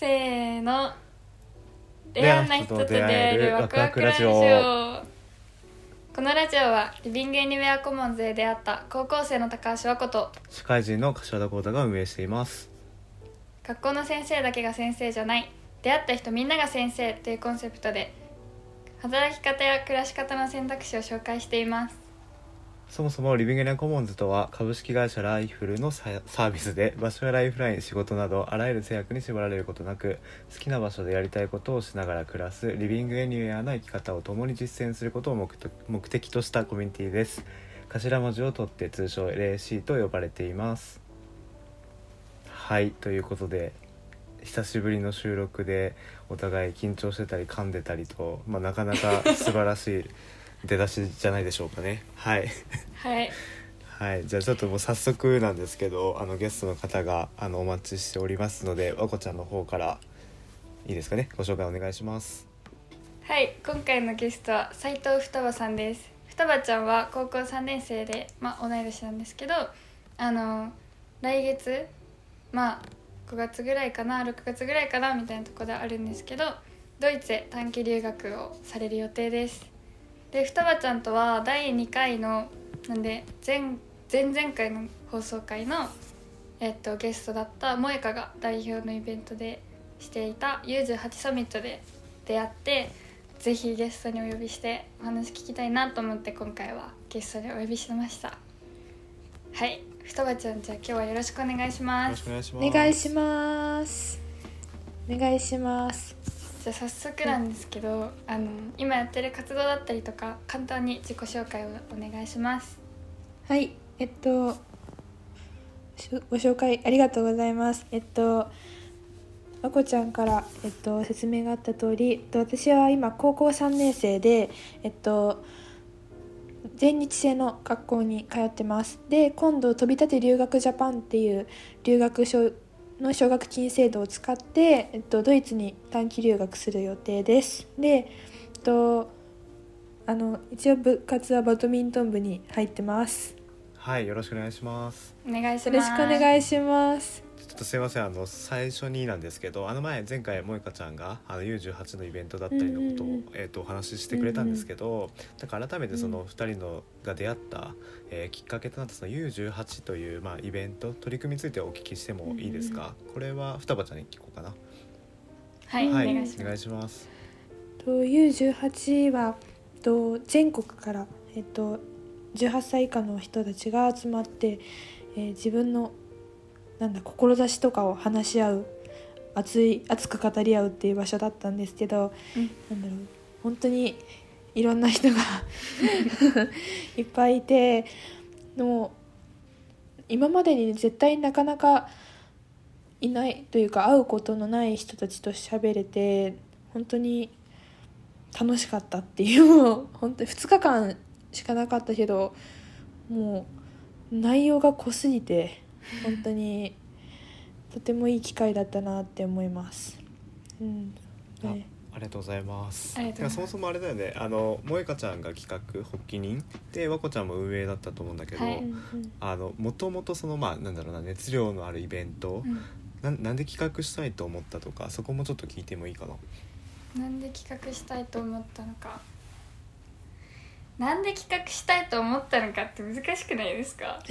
せーの。レアな人と出会えるワクワクラジオ。このラジオはリビングエニウェアコモンズで出会った高校生の高橋和子と社会人の柏田光太が運営しています。学校の先生だけが先生じゃない。出会った人みんなが先生というコンセプトで働き方や暮らし方の選択肢を紹介していますそもそもリビングエアコモンズとは株式会社ライフルのサービスで場所やライフライン仕事などあらゆる制約に縛られることなく好きな場所でやりたいことをしながら暮らすリビングエニューアな生き方を共に実践することを目的目的としたコミュニティです。頭文字を取って通称 LAC と呼ばれています。はい。ということで久しぶりの収録でお互い緊張してたり噛んでたりと、まあ、なかなか素晴らしい出だしじゃないでしょうかね。はい。はい。はい、じゃあちょっともう早速なんですけどあのゲストの方があのお待ちしておりますので和子ちゃんの方からいいですかね？ご紹介お願いします。はい。今回のゲストは斉藤双葉さんです。双葉ちゃんは高校3年生で、まあ、同い年なんですけどあの来月まあ5月ぐらいかな？6月ぐらいかな？みたいなところであるんですけどドイツへ短期留学をされる予定ですで双葉ちゃんとは第2回のなんで前前々回の放送回の、えっと、ゲストだった萌香が代表のイベントでしていた U18 サミットで出会ってぜひゲストにお呼びしてお話聞きたいなと思って今回はゲストにお呼びしました。はい双葉ちゃんじゃあ今日はよろしくお願いしよますろしくお願いします。お願いします。お願いします。じゃあ早速なんですけどあの今やってる活動だったりとか簡単に自己紹介をお願いします。はいえっとご紹介ありがとうございます。えっとまこちゃんから、えっと、説明があった通り、えっと、私は今高校3年生で、えっと、全日制の学校に通ってます。で今度飛び立て留学ジャパンっていう留学奨の奨学金制度を使って、えっと、ドイツに短期留学する予定です。で、えっと、あの一応部活はバドミントン部に入ってます。はいよろしくお願いします。お願いしよろしますくお願いしますとすいませんあの最初になんですけどあの前前回萌香ちゃんがあの U18 のイベントだったりのことを、うんうんうん。えー、とお話ししてくれたんですけど、だから改めてそのうん。2人のが出会った、えーきっかけとなったその U18 という、まあ、イベント取り組みについてお聞きしてもいいですか、これは双葉ちゃんに聞こうかな。はい、はい。お願いします。お願いします。と U18 はと全国から、えっと、18歳以下の人たちが集まって、えー自分のなんだ志とかを話し合う熱い熱く語り合うっていう場所だったんですけど、うん。なんだろう本当にいろんな人が いっぱいいてもう今までに絶対なかなかいないというか会うことのない人たちと喋れて本当に楽しかったっていうもう本当に2日間しかなかったけどもう内容が濃すぎて本当にとてもいい機会だったなって思います。うんねありがとうございます。ますそもそもあれだよね。あの萌香ちゃんが企画発起人で和子ちゃんも運営だったと思うんだけど、はいうんうんあのもともとそのまあなんだろうな熱量のあるイベント、うんなんなんで企画したいと思ったとかそこもちょっと聞いてもいいかな？なんで企画したいと思ったのかなんで企画したいと思ったのかって難しくないですか？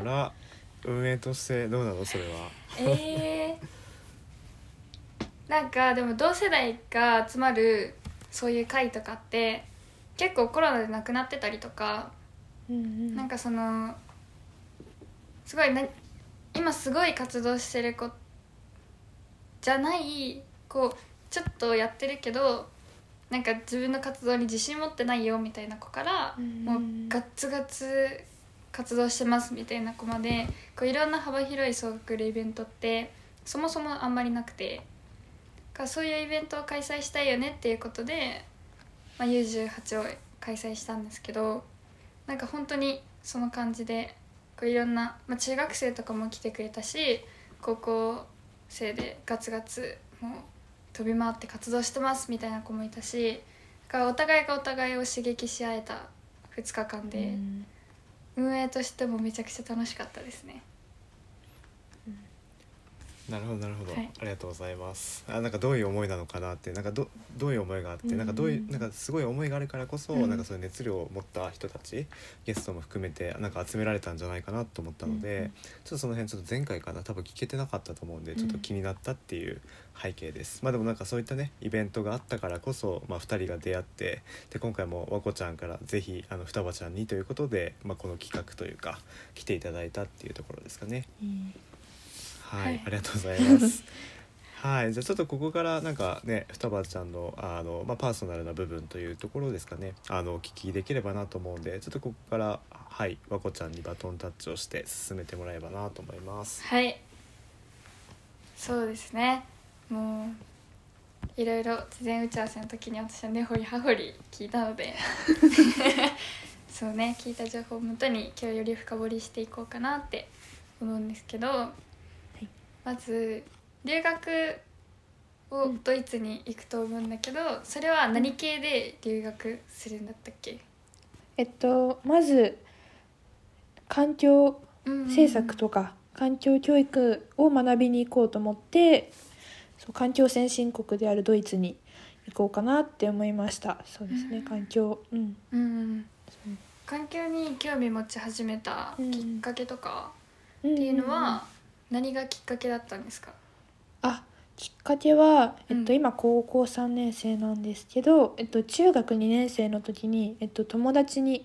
あら運営としてどうなの？それは。えー、なんかでも同世代が集まるそういう会とかって結構コロナでなくなってたりとかうんうん。なんかそのすごいな今すごい活動してる子じゃないこうちょっとやってるけどなんか自分の活動に自信持ってないよみたいな子から、うんもうガッツガツ活動してますみたいな子までこういろんな幅広い総学類イベントってそもそもあんまりなくてかそういうイベントを開催したいよねっていうことで、まあ、U18 を開催したんですけどなんか本当にその感じでこういろんな、まあ、中学生とかも来てくれたし高校生でガツガツもう飛び回って活動してますみたいな子もいたしだからお互いがお互いを刺激し合えた2日間で、うん。運営としてもめちゃくちゃ楽しかったですね。なるほどなるほど、はい。ありがとうございます。あなんかどういう思いなのかなってなんかどどういう思いがあって、うん。なんかどういうなんかすごい思いがあるからこそ、うん。なんかそういう熱量を持った人たちゲストも含めてなんか集められたんじゃないかなと思ったので、うんちょっとその辺ちょっと前回かな多分聞けてなかったと思うんでちょっと気になったっていう背景です、まあでもなんかそういったねイベントがあったからこそ、まあ、2人が出会ってで今回も和子ちゃんからぜひあの双葉ちゃんにということで、まあ、この企画というか来ていただいたっていうところですかね。うんはい、はい。ありがとうございます。はい、じゃあちょっとここからなんかね双葉ちゃんのあの、まあ、パーソナルな部分というところですかね。あのお聞きできればなと思うんでちょっとここからはい和子ちゃんにバトンタッチをして進めてもらえばなと思います。はい。そうですね。もういろいろ事前打ち合わせの時に私は根掘り葉掘り聞いたので。そうね聞いた情報をもとに今日より深掘りしていこうかなって思うんですけど、まず留学をドイツに行くと思うんだけどそれは何系で留学するんだったっけ、えっとまず環境うん政策とか環境教育を学びに行こうと思ってそう環境先進国であるドイツに行こうかなって思いました。そうですねうん。環境。うん。うん環境に興味持ち始めたきっかけとかっっていうのは何がきっかけだったんですか？あきっかけは、えっと、うん。今高校3年生なんですけど、えっと、中学2年生の時に、えっと、友達に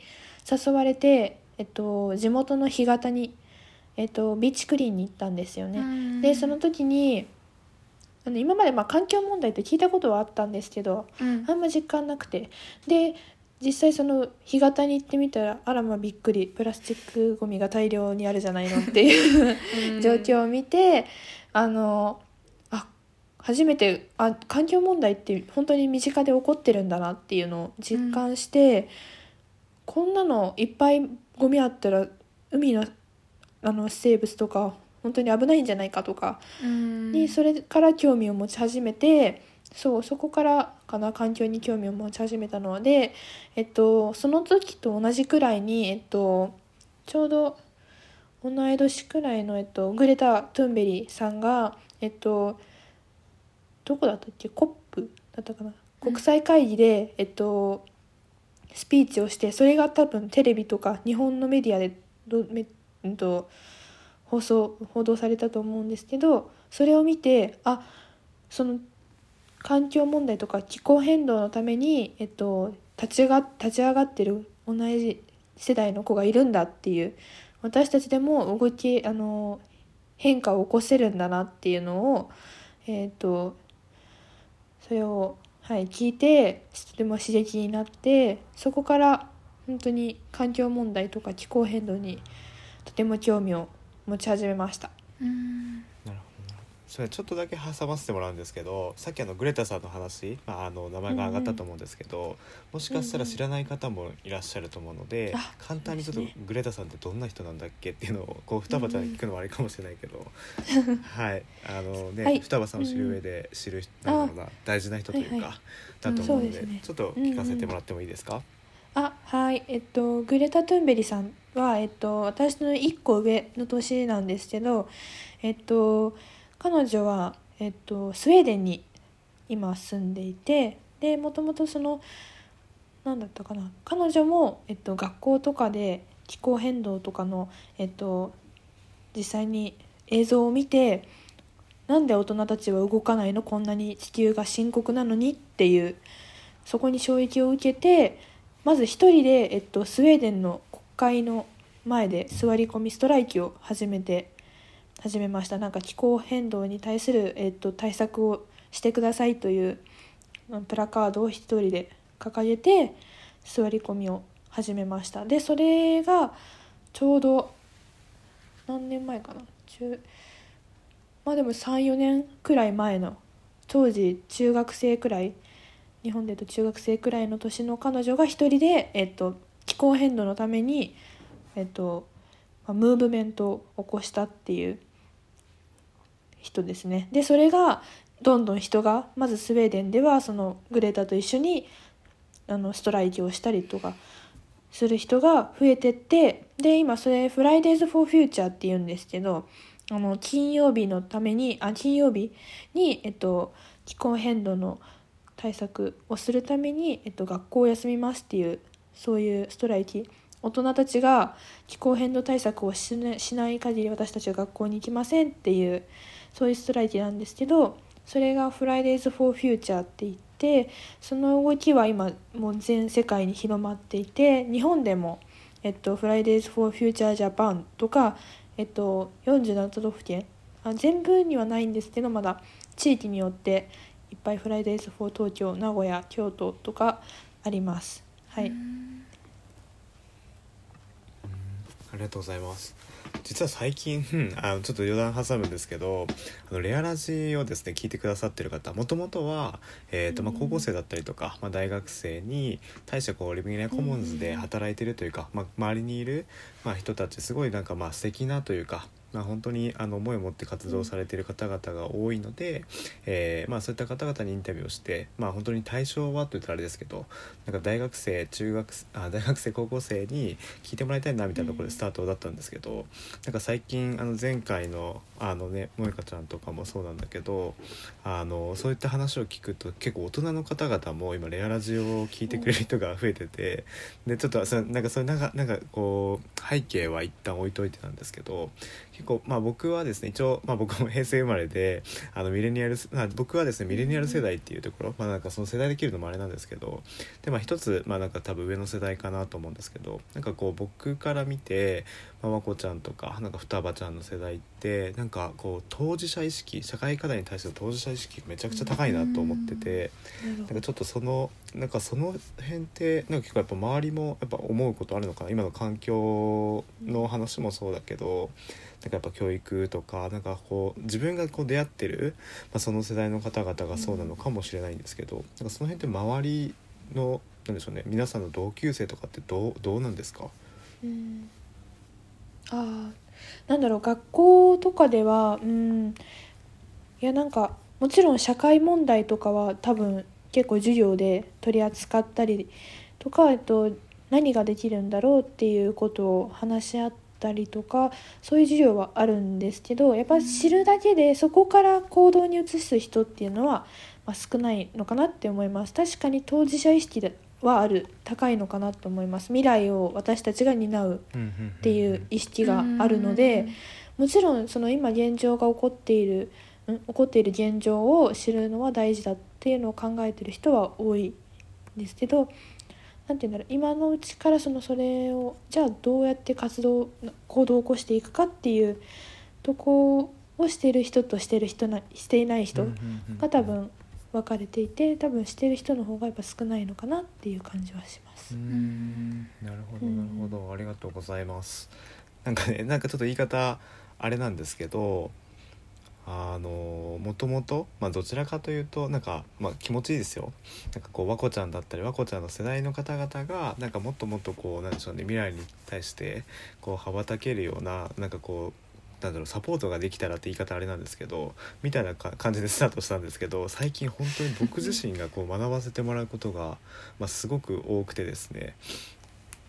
誘われて、えっと、地元の干潟に、えっと、ビーチクリーンに行ったんですよね。でその時にあの今までまあ環境問題って聞いたことはあったんですけどうん。あんま実感なくて。で実際その干潟に行ってみたらあらまびっくりプラスチックごみが大量にあるじゃないのっていう状況を見てあのあ初めてあ環境問題って本当に身近で起こってるんだなっていうのを実感して、こんなのいっぱいゴミあったら海のあの生物とか本当に危ないんじゃないかとかうん。にそれから興味を持ち始めてそうそこからかな環境に興味を持ち始めたので、えっと、その時と同じくらいに、えっと、ちょうど同い年くらいの、えっと、グレタ・トゥンベリさんが、えっと、どこだったっけ？コップだったかな？国際会議で、えっと、スピーチをしてそれが多分テレビとか日本のメディアでどめ、うんと、放送報道されたと思うんですけどそれを見てあその環境問題とか気候変動のために、えっと、立ちが立ち上がってる同じ世代の子がいるんだっていう私たちでも動きあの変化を起こせるんだなっていうのを、えっとそれを、はい、聞いてとても刺激になってそこから本当に環境問題とか気候変動にとても興味を持ち始めました。うんそれちょっとだけ挟ませてもらうんですけどさっきあのグレタさんの話、まあ、あの名前が挙がったと思うんですけど、もしかしたら知らない方もいらっしゃると思うので、あ簡単にちょっとグレタさんってどんな人なんだっけっていうのをこう双葉ちゃんに聞くのはあれかもしれないけど、はい。あのね、はい。双葉さんを知る上で知る、なんだろうな大事な人というか、はいはいだと思うので,、うん。ですねちょっと聞かせてもらってもいいですか、あはい。えっとグレタ・トゥンベリさんは、えっと、私の1個上の年なんですけどえっと彼女は、えっと、スウェーデンに今住んでいてでもともとその何だったかな彼女も、えっと、学校とかで気候変動とかの、えっと、実際に映像を見てなんで大人たちは動かないのこんなに地球が深刻なのにっていうそこに衝撃を受けてまず一人で、えっと、スウェーデンの国会の前で座り込みストライキを始めて始めました。なんか気候変動に対する、えっと、対策をしてくださいというプラカードを一人で掲げて座り込みを始めました。でそれがちょうど何年前かな？中まあでも34年くらい前の当時中学生くらい日本で言うと中学生くらいの年の彼女が一人で、えっと、気候変動のために、えっとムーブメントを起こしたっていう人ですね。でそれがどんどん人がまずスウェーデンではそのグレタと一緒にあのストライキをしたりとかする人が増えてってで今それ「フライデーズ・フォー・フューチャー」っていうんですけどあの金曜日のためにあ金曜日に、えっと、気候変動の対策をするために、えっと、学校を休みますっていうそういうストライキ大人たちが気候変動対策をし,、ね、しない限り私たちは学校に行きませんっていうそういうストライキなんですけどそれが Fridays for Future って言ってその動きは今もう全世界に広まっていて日本でも、えっと、Fridays for Future Japan とか、えっと、47都道府県あ全部にはないんですけどまだ地域によっていっぱい Fridays for 東京名古屋京都とかあります。はい、ありがとうございます。実は最近うんあのちょっと余談挟むんですけどあのレアラジをですね聞いてくださってる方もともとは、えーとまあ、高校生だったりとか、まあ、大学生に大してこうリビングネコモンズで働いてるというか、まあ、周りにいる、まあ、人たちすごいなんかまあ素敵なというかまあ、本当にあの思いを持って活動されている方々が多いので、えーまあ、そういった方々にインタビューをして、まあ、本当に対象はと言ったらあれですけどなんか大学生中学あ大学生高校生に聞いてもらいたいなみたいなところでスタートだったんですけど、なんか最近あの前回のあのね萌香ちゃんとかもそうなんだけどあのそういった話を聞くと結構大人の方々も今レアラジオを聞いてくれる人が増えててでちょっとそれなんかそういうなんかなんかこう背景は一旦置いといてなんですけど結構まあ僕はですね一応、まあ、僕も平成生まれで あのミレニアル、まあ、僕はですねミレニアル世代っていうところ、まあ、なんかその世代できるのもあれなんですけどでまあ一つまあなんか多分上の世代かなと思うんですけどなんかこう僕から見てまあ、和子ちゃんとかなんか双葉ちゃんの世代ってなんかこう当事者意識社会課題に対する当事者意識がめちゃくちゃ高いなと思っててなんかちょっとそのなんかその辺ってなんか結構やっぱ周りもやっぱ思うことあるのかな？今の環境の話もそうだけどなんかやっぱ教育とかなんかこう自分がこう出会ってる、まあ、その世代の方々がそうなのかもしれないんですけどなんかその辺って周りのなんでしょうね皆さんの同級生とかってどうどうなんですか？うん。ああなんだろう学校とかではうん。いやなんかもちろん社会問題とかは多分結構授業で取り扱ったりとか、えっと、何ができるんだろうっていうことを話し合ったりとかそういう授業はあるんですけどやっぱ知るだけでそこから行動に移す人っていうのは、まあ、少ないのかなって思います。確かに当事者意識はある高いのかなと思います未来を私たちが担うっていう意識があるのでもちろんその今現状が起こっているん起こっている現状を知るのは大事だっていうのを考えてる人は多いんですけど何て言うんだろう今のうちからそのそれをじゃあどうやって活動行動を起こしていくかっていうとこをしている人としてる人なしていない人が多分分かれていて多分してる人の方がやっぱ少ないのかなっていう感じはします。うん。なるほどなるほど、ありがとうございます。なんかねなんかちょっと言い方あれなんですけどあのもともと、ま、どちらかというとなんか、まあ、気持ちいいですよ。なんかこう和子ちゃんだったり和子ちゃんの世代の方々がなんかもっともっとこうなんでしょうね未来に対してこう羽ばたけるようななんかこうなんだろうサポートができたらって言い方あれなんですけどみたいな感じでスタートしたんですけど最近本当に僕自身がこう学ばせてもらうことが、まあ、すごく多くてですね。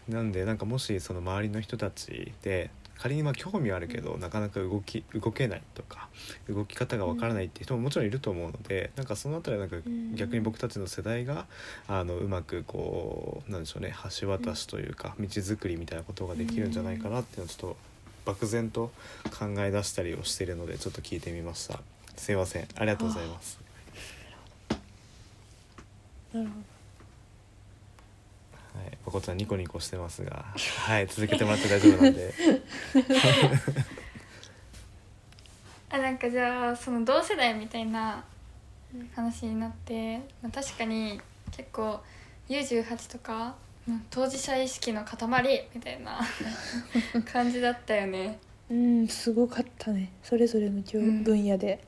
なんでなんかもしその周りの人たちで仮にまあ興味はあるけどなかなか動き動けないとか動き方がわからないっていう人ももちろんいると思うのでなんかその辺りはなんか逆に僕たちの世代があのうまくこうなんでしょうね橋渡しというか道作りみたいなことができるんじゃないかなっていうのをちょっと漠然と考え出したりをしているのでちょっと聞いてみました。すいません。ありがとうございます。なるほはい、おこちゃんニコニコしてますが、はい、続けてもらって大丈夫なんで。あなんかじゃあその同世代みたいな話になって、まあ、確かに結構 U18 とかうん当事者意識の塊みたいな 感じだったよね。どうんすごかったね。それぞれの教うん分野で、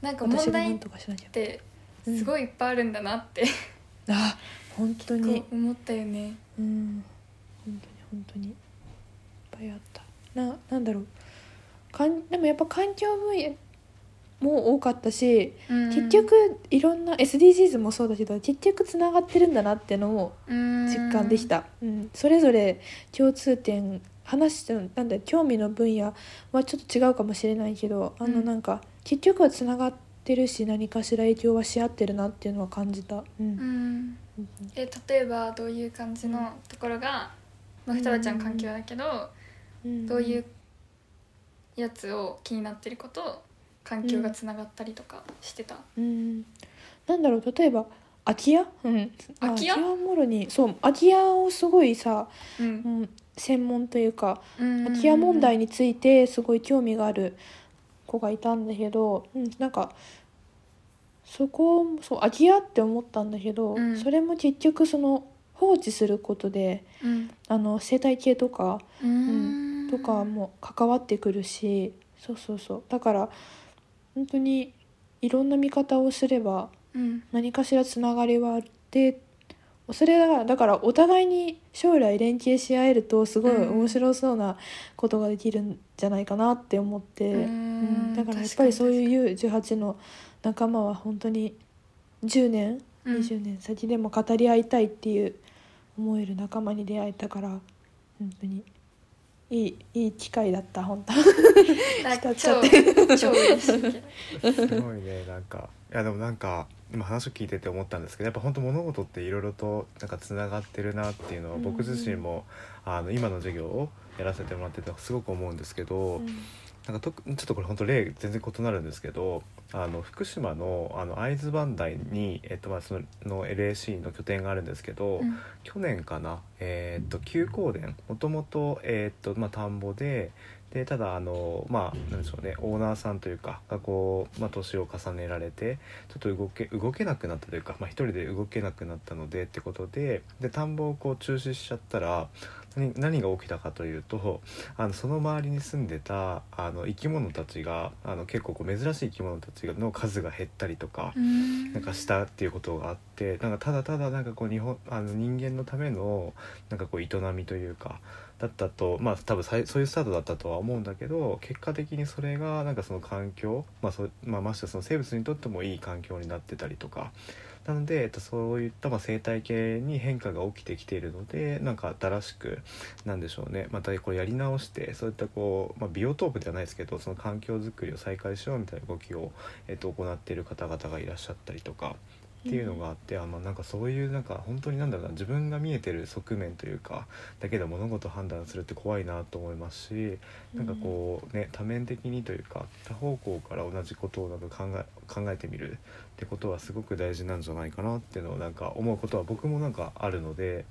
なんか私が何問題っとかしなきゃ。てすごいいっぱいあるんだなってあ本当に。思ったよね。うん。本当に本当に。いっぱいあった。ななんだろう。かんでもやっぱ環境分野も多かったし、結局いろんな SDGs もそうだけど結局つながってるんだなってのを実感できた、うん。それぞれ共通点話してなんだ興味の分野はちょっと違うかもしれないけどあのうん。なんか、結局はつながってるし何かしら影響はし合ってるなっていうのは感じた。うん。うん。え例えばどういう感じのところが、まあ、双葉ちゃん環境だけど、うん。どういうやつを気になってること環境がつながったりとかしてた、うん、なんだろう例えば空き家、うん、まあ空き家もろにそう空き家をすごいさ、うん。うん、専門というかうん。空き家問題についてすごい興味がある子がいたんだけど、うん、なんかそこそう空き家って思ったんだけど、うん。それも結局その放置することでうん。あの生態系とかうんとかも関わってくるしそうそうそう。だから本当にいろんな見方をすればうん。何かしらつながりはあってそれだからだからお互いに将来連携し合えるとすごいうん。面白そうなことができるんじゃないかなって思って、うん。うん。だからやっぱりそういう U18 の仲間は本当に10年うん。20年先でも語り合いたいっていう思える仲間に出会えたから本当に。いいいい機会だった本当。なんか 浸っ超ちゃっ超嬉しい。け どすごいねなんか。いやでもなんか今話を聞いてて思ったんですけどやっぱ本当物事っていろいろとなんかつながってるなっていうのは僕自身も、あの今の授業をやらせてもらっててすごく思うんですけど、なんかとちょっとこれ本当例全然異なるんですけどあの福島のあの会津磐梯に、えっとまあ、そのの LAC の拠点があるんですけど、うん。去年かな、えーっと休耕田もともと,、えーっとまあ、田んぼででただあのまあなんでしょうねオーナーさんというかがこう、まあ、年を重ねられてちょっと動け動けなくなったというか、まあ、一人で動けなくなったのでってことでで田んぼをこう中止しちゃったら何何が起きたかというとあのその周りに住んでたあの生き物たちがあの結構こう珍しい生き物たちの数が減ったりとか。うんなんかしたっていうことがあってなんかただただなんかこう日本あの人間のためのなんかこう営みというかだったとまあ多分そういうスタートだったとは思うんだけど結果的にそれがなんかその環境、まあそまあ、ましてその生物にとってもいい環境になってたりとか。なので、えっと、そういったまあ生態系に変化が起きてきているのでなんか新しくなんでしょうねまたこれやり直してそういったこう、まあ、ビオトープではないですけどその環境づくりを再開しようみたいな動きを、えっと、行っている方々がいらっしゃったりとかっていうのがあって、あまあなんかそういうなんか本当になんだろうな自分が見えてる側面というかだけで物事判断するって怖いなと思いますしなんかこうね多面的にというか多方向から同じことをなんか考え考えてみるってことはすごく大事なんじゃないかなっていうのをなんか思うことは僕もなんかあるので。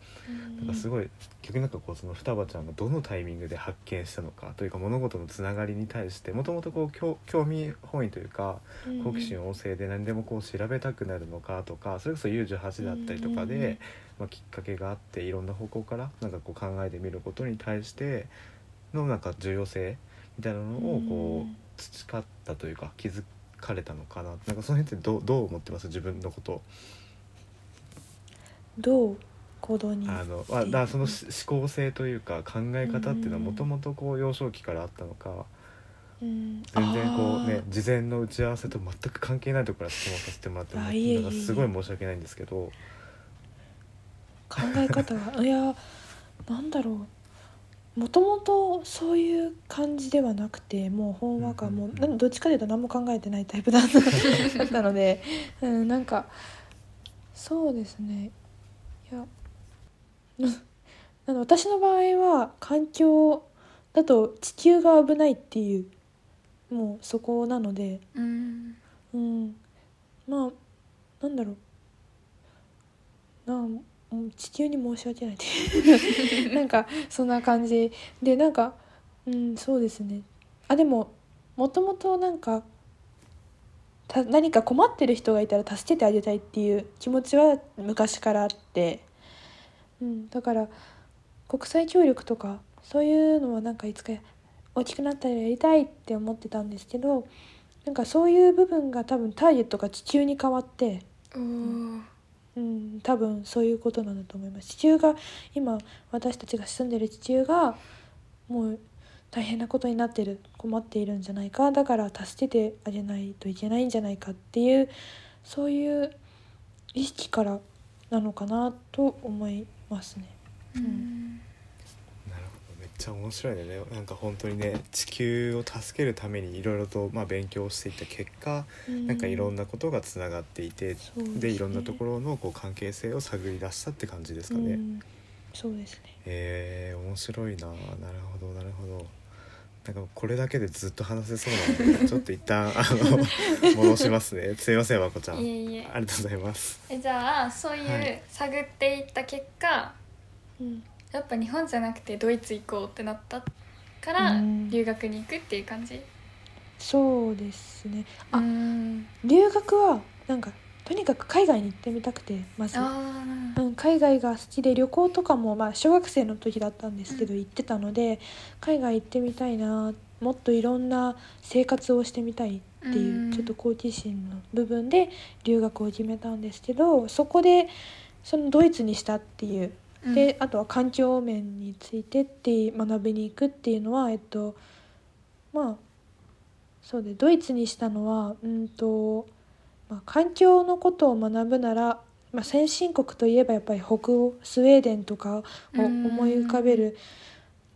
なんかすごい逆になんかこうその双葉ちゃんがどのタイミングで発見したのかというか物事のつながりに対してもともとこう興興味本位というか好奇心旺盛で何でもこう調べたくなるのかとかそれこそ U18 だったりとかで、まあ、きっかけがあっていろんな方向からなんかこう考えてみることに対してのなんか重要性みたいなのをこう培ったというか気づかれたのかな？なんかその辺ってどうどう思ってます？自分のこと。どう行動にあのあだそのし思考性というか考え方っていうのはもともとこう幼少期からあったのか。うん。全然こうね事前の打ち合わせと全く関係ないところから質問させてもらってなんかすごい申し訳ないんですけど。考え方がいやなんだろうもともとそういう感じではなくてもうほんわかもうどっちかというと何も考えてないタイプだったので、うん、なんかそうですね。いや なの私の場合は環境だと地球が危ないっていうもうそこなのでうん。うん。まあなんだろう。な地球に申し訳ない。っ てなんかそんな感じ。でなんかうんそうですね。あでももともとなんかた何か困ってる人がいたら助けてあげたいっていう気持ちは昔からあって、うん、だから国際協力とかそういうのはなんかいつか大きくなったらやりたいって思ってたんですけどなんかそういう部分が多分ターゲットが地球に変わって、おー。うん、多分そういうことなんだと思います。地球が今私たちが住んでる地球がもう大変なことになってる困っているんじゃないかだから助けてあげないといけないんじゃないかっていうそういう意識からなのかなと思いますね。うん。ちゃ面白いね。なんか本当にね地球を助けるためにいろいろとまあ勉強していった結果なんかいろんなことがつながっていて、でいろんなところのこう関係性を探り出したって感じですかね。うん。そうですね。えー、面白いな。なるほどなるほど。なんかこれだけでずっと話せそうなので ちょっと一旦あの 戻しますね。すいませんまこちゃん。いえいえ。ありがとうございます。えじゃあそういはう探っていった結果、うんやっぱ日本じゃなくてドイツ行こうってなったからうん。留学に行くっていう感じ？そうですね。あうん。留学はなんかとにかく海外に行ってみたくてまず、あうん、海外が好きで旅行とかも、まあ、小学生の時だったんですけど、う行ってたので海外行ってみたいなもっといろんな生活をしてみたいっていう、うん。ちょっと好奇心の部分で留学を決めたんですけどそこでそのドイツにしたっていうあであとは環境面についてって学びに行くっていうのはえっとまあそうでドイツにしたのはうんと、まあ、環境のことを学ぶなら、まあ、先進国といえばやっぱり北欧スウェーデンとかを思い浮かべる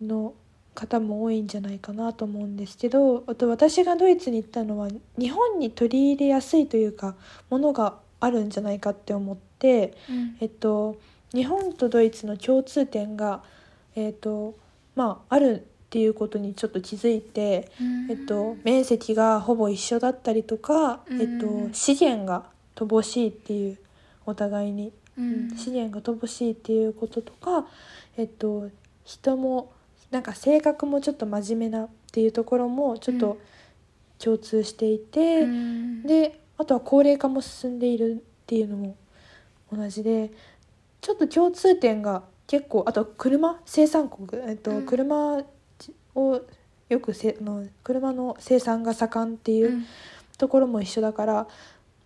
の方も多いんじゃないかなと思うんですけどあと私がドイツに行ったのは日本に取り入れやすいというかものがあるんじゃないかって思って。うんえっと、日本とドイツの共通点が、えっとまあ、あるっていうことにちょっと気づいて、うん。えっと、面積がほぼ一緒だったりとか、うん。えっと、資源が乏しいっていうお互いに、資源が乏しいっていうこととか、えっと、人もなんか性格もちょっと真面目なっていうところもちょっうん。と共通していて。うん。であとは高齢化も進んでいるっていうのも同じでちょっと共通点が結構あと車生産国、えっとうん。車をよくせあの車の生産が盛んっていううん。ところも一緒だから、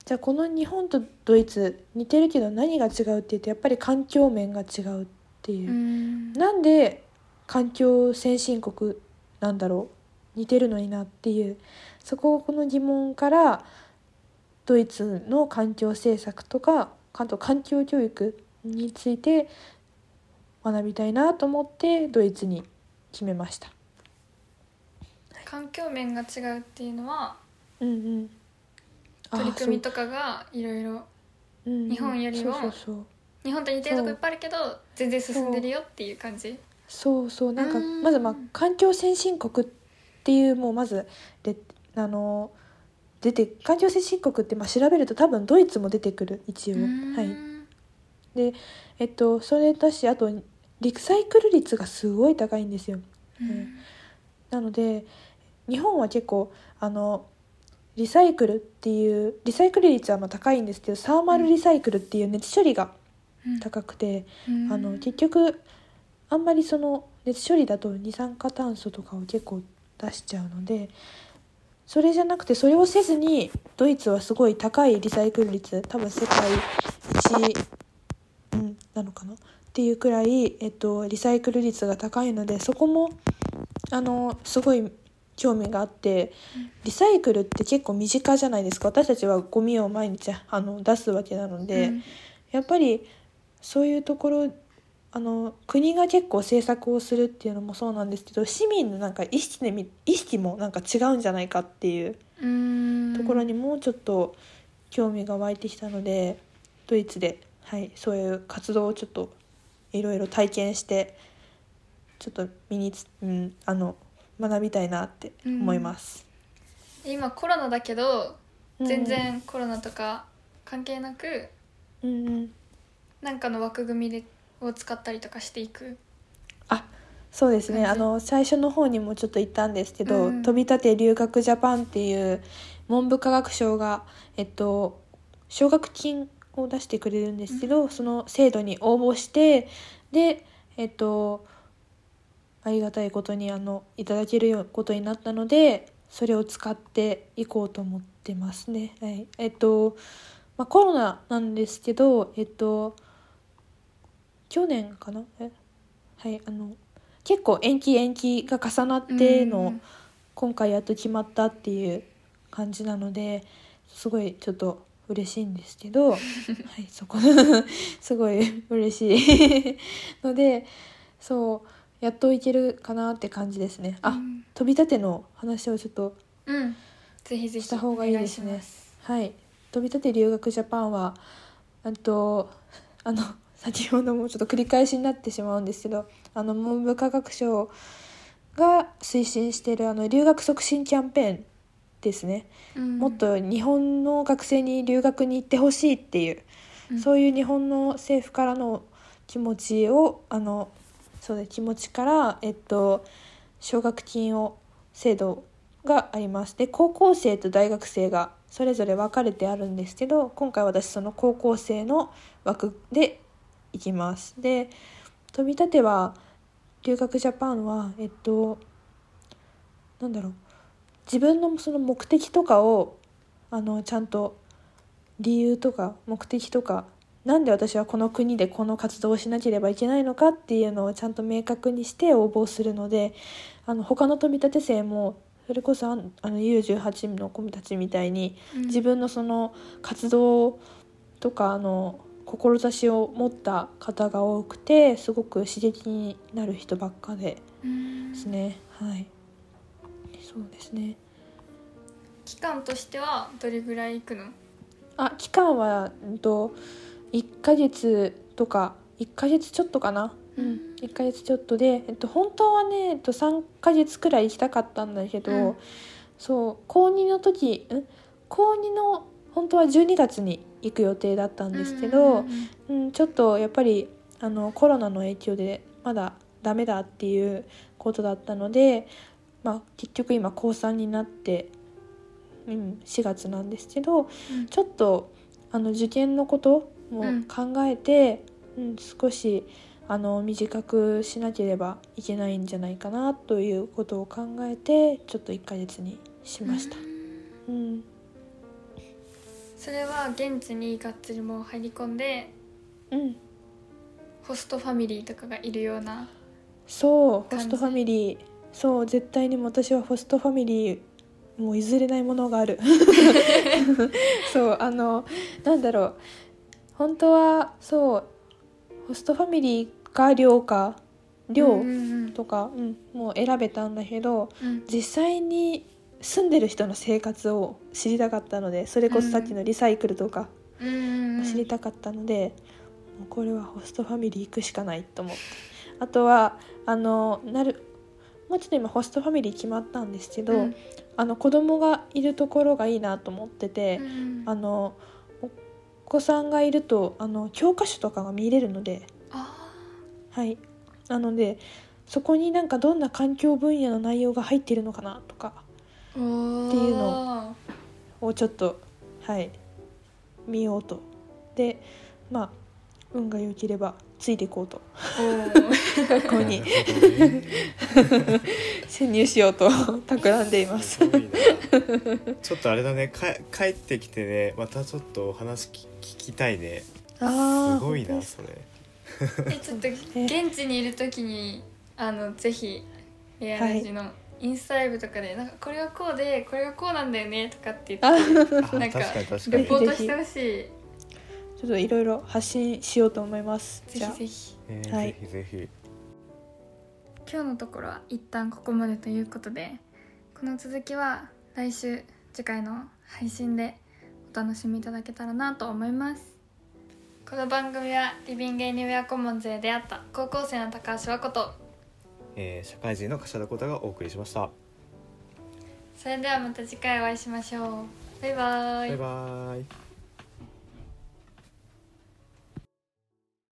じゃあこの日本とドイツ似てるけど何が違うっていうとやっぱり環境面が違うっていう。う。ん。なんで環境先進国なんだろう似てるのになっていう。そここの疑問からドイツの環境政策とかあと環境教育について学びたいなと思ってドイツに決めました。環境面が違うっていうのはうんうん、あ取り組みとかがいろいろ日本よりもそうそうそう。日本と似てるとこいっぱいあるけど全然進んでるよっていう感じ？そうそう。なんかうん。まずまあ環境先進国っていうもうまずであの出て環境先進国ってまあ調べると多分ドイツも出てくる一応。うん。はいでえっとそれだしあとリサイクル率がすごい高いんですよ。うん。なので日本は結構あのリサイクルっていうリサイクル率はまあ高いんですけどサーマルリサイクルっていう熱処理が高くて、うん。あの結局あんまりその熱処理だと二酸化炭素とかを結構出しちゃうのでそれじゃなくてそれをせずにドイツはすごい高いリサイクル率多分世界一、うん、なのかな？っていうくらい、えっと、リサイクル率が高いのでそこもあのすごい興味があってリサイクルって結構身近じゃないですか？私たちはゴミを毎日あの出すわけなので。うん。やっぱりそういうところあの国が結構政策をするっていうのもそうなんですけど市民のなんか意識でみ意識もなんか違うんじゃないかっていううん。ところにもうちょっと興味が湧いてきたのでドイツで、はい、そういう活動をちょっといろいろ体験してちょっと身につ、うん、あの学びたいなって思います。今コロナだけどうん。全然コロナとか関係なくうんうん。なんかの枠組みでを使ったりとかしていく？あそうですね。あの最初の方にもちょっと言ったんですけど「うん。飛び立て留学ジャパン」っていう文部科学省が、えっと、奨学金を出してくれるんですけど、その制度に応募してでえっとありがたいことにあのいただけることになったのでそれを使っていこうと思ってますね。はい、えっと、まあ、コロナなんですけどえっと去年かな？え？はいあの結構延期延期が重なっての、うん。今回やっと決まったっていう感じなのですごいちょっと嬉しいんですけど はいそこ すごい嬉しい。のでそうやっといけるかなって感じですね。あ、うん。飛び立ての話をちょっとうん。ぜひぜひした方がいいですね。はい。飛び立て留学ジャパンはあとあの先ほどもちょっと繰り返しになってしまうんですけどあの文部科学省が推進しているあの留学促進キャンペーンですね、うん。もっと日本の学生に留学に行ってほしいっていう、うん。そういう日本の政府からの気持ちをあのそうです気持ちから、えっと、奨学金を制度があります。で高校生と大学生がそれぞれ分かれてあるんですけど今回私その高校生の枠で行きます。で飛び立ては留学ジャパンはえっとなんだろう自分のその目的とかをあのちゃんと理由とか目的とかなんで私はこの国でこの活動をしなければいけないのかっていうのをちゃんと明確にして応募するのであの他の飛び立て生もそれこそあの U18 の子たちみたいにうん。自分のその活動とかあの志を持った方が多くてすごく刺激になる人ばっかでうん。ですね。はいそうですね。期間としてはどれぐらい行くの？あ期間は、うんと、1ヶ月とか1ヶ月ちょっとかな、うん、1ヶ月ちょっとで、えっと、本当はね、えっと、3ヶ月くらい行きたかったんだけど、うん。そう高2の時ん？高2の本当は12月に行く予定だったんですけど、うん。うん、ちょっとやっぱりあのコロナの影響でまだダメだっていうことだったので、まあ、結局今高3になって、うん、4月なんですけどうん。ちょっとあの受験のこともうん。考えて、うん少しあの短くしなければいけないんじゃないかなということを考えてちょっと1ヶ月にしました。うん。それは現地にがっつりもう入り込んでうん。ホストファミリーとかがいるようなそうホストファミリーそう絶対に私はホストファミリーもう譲れないものがある。そうあのなんだろう。本当はそうホストファミリーか寮か？寮とか、うん、もう選べたんだけどうん。実際に住んでる人の生活を知りたかったのでそれこそさっきのリサイクルとか知りたかったので、もうこれはホストファミリー行くしかないと思って。あとはあのなるもうちょっと今ホストファミリー決まったんですけど、うん。あの子供がいるところがいいなと思ってて、うん。あのお子さんがいるとあの教科書とかが見れるので。あはい。なのでそこになんかどんな環境分野の内容が入っているのかなとかーっていうのをちょっとはい見ようと。でまあ運が良ければついていこうと。学校に。潜入しようと 企んでいます。ちょっとあれだね。か帰ってきてね。またちょっとお話聞聞きたいね。あーすごいなそれ。えちょっと現地にいる時にあのぜひレアラジのインスタライブとかでなんかこれはこうでこれがこうなんだよねとかって言あってあなんかレポートしてほしいちょっといろいろ発信しようと思います。ぜひぜひ。えーはい。ぜひぜひ。今日のところは一旦ここまでということでこの続きは来週次回の配信でお楽しみいただけたらなと思います。この番組はリビングエニウェアコモンズで出会った高校生の高橋和子とえー社会人の柏田浩太がお送りしました。それではまた次回お会いしましょう。バイバイ。バイバイ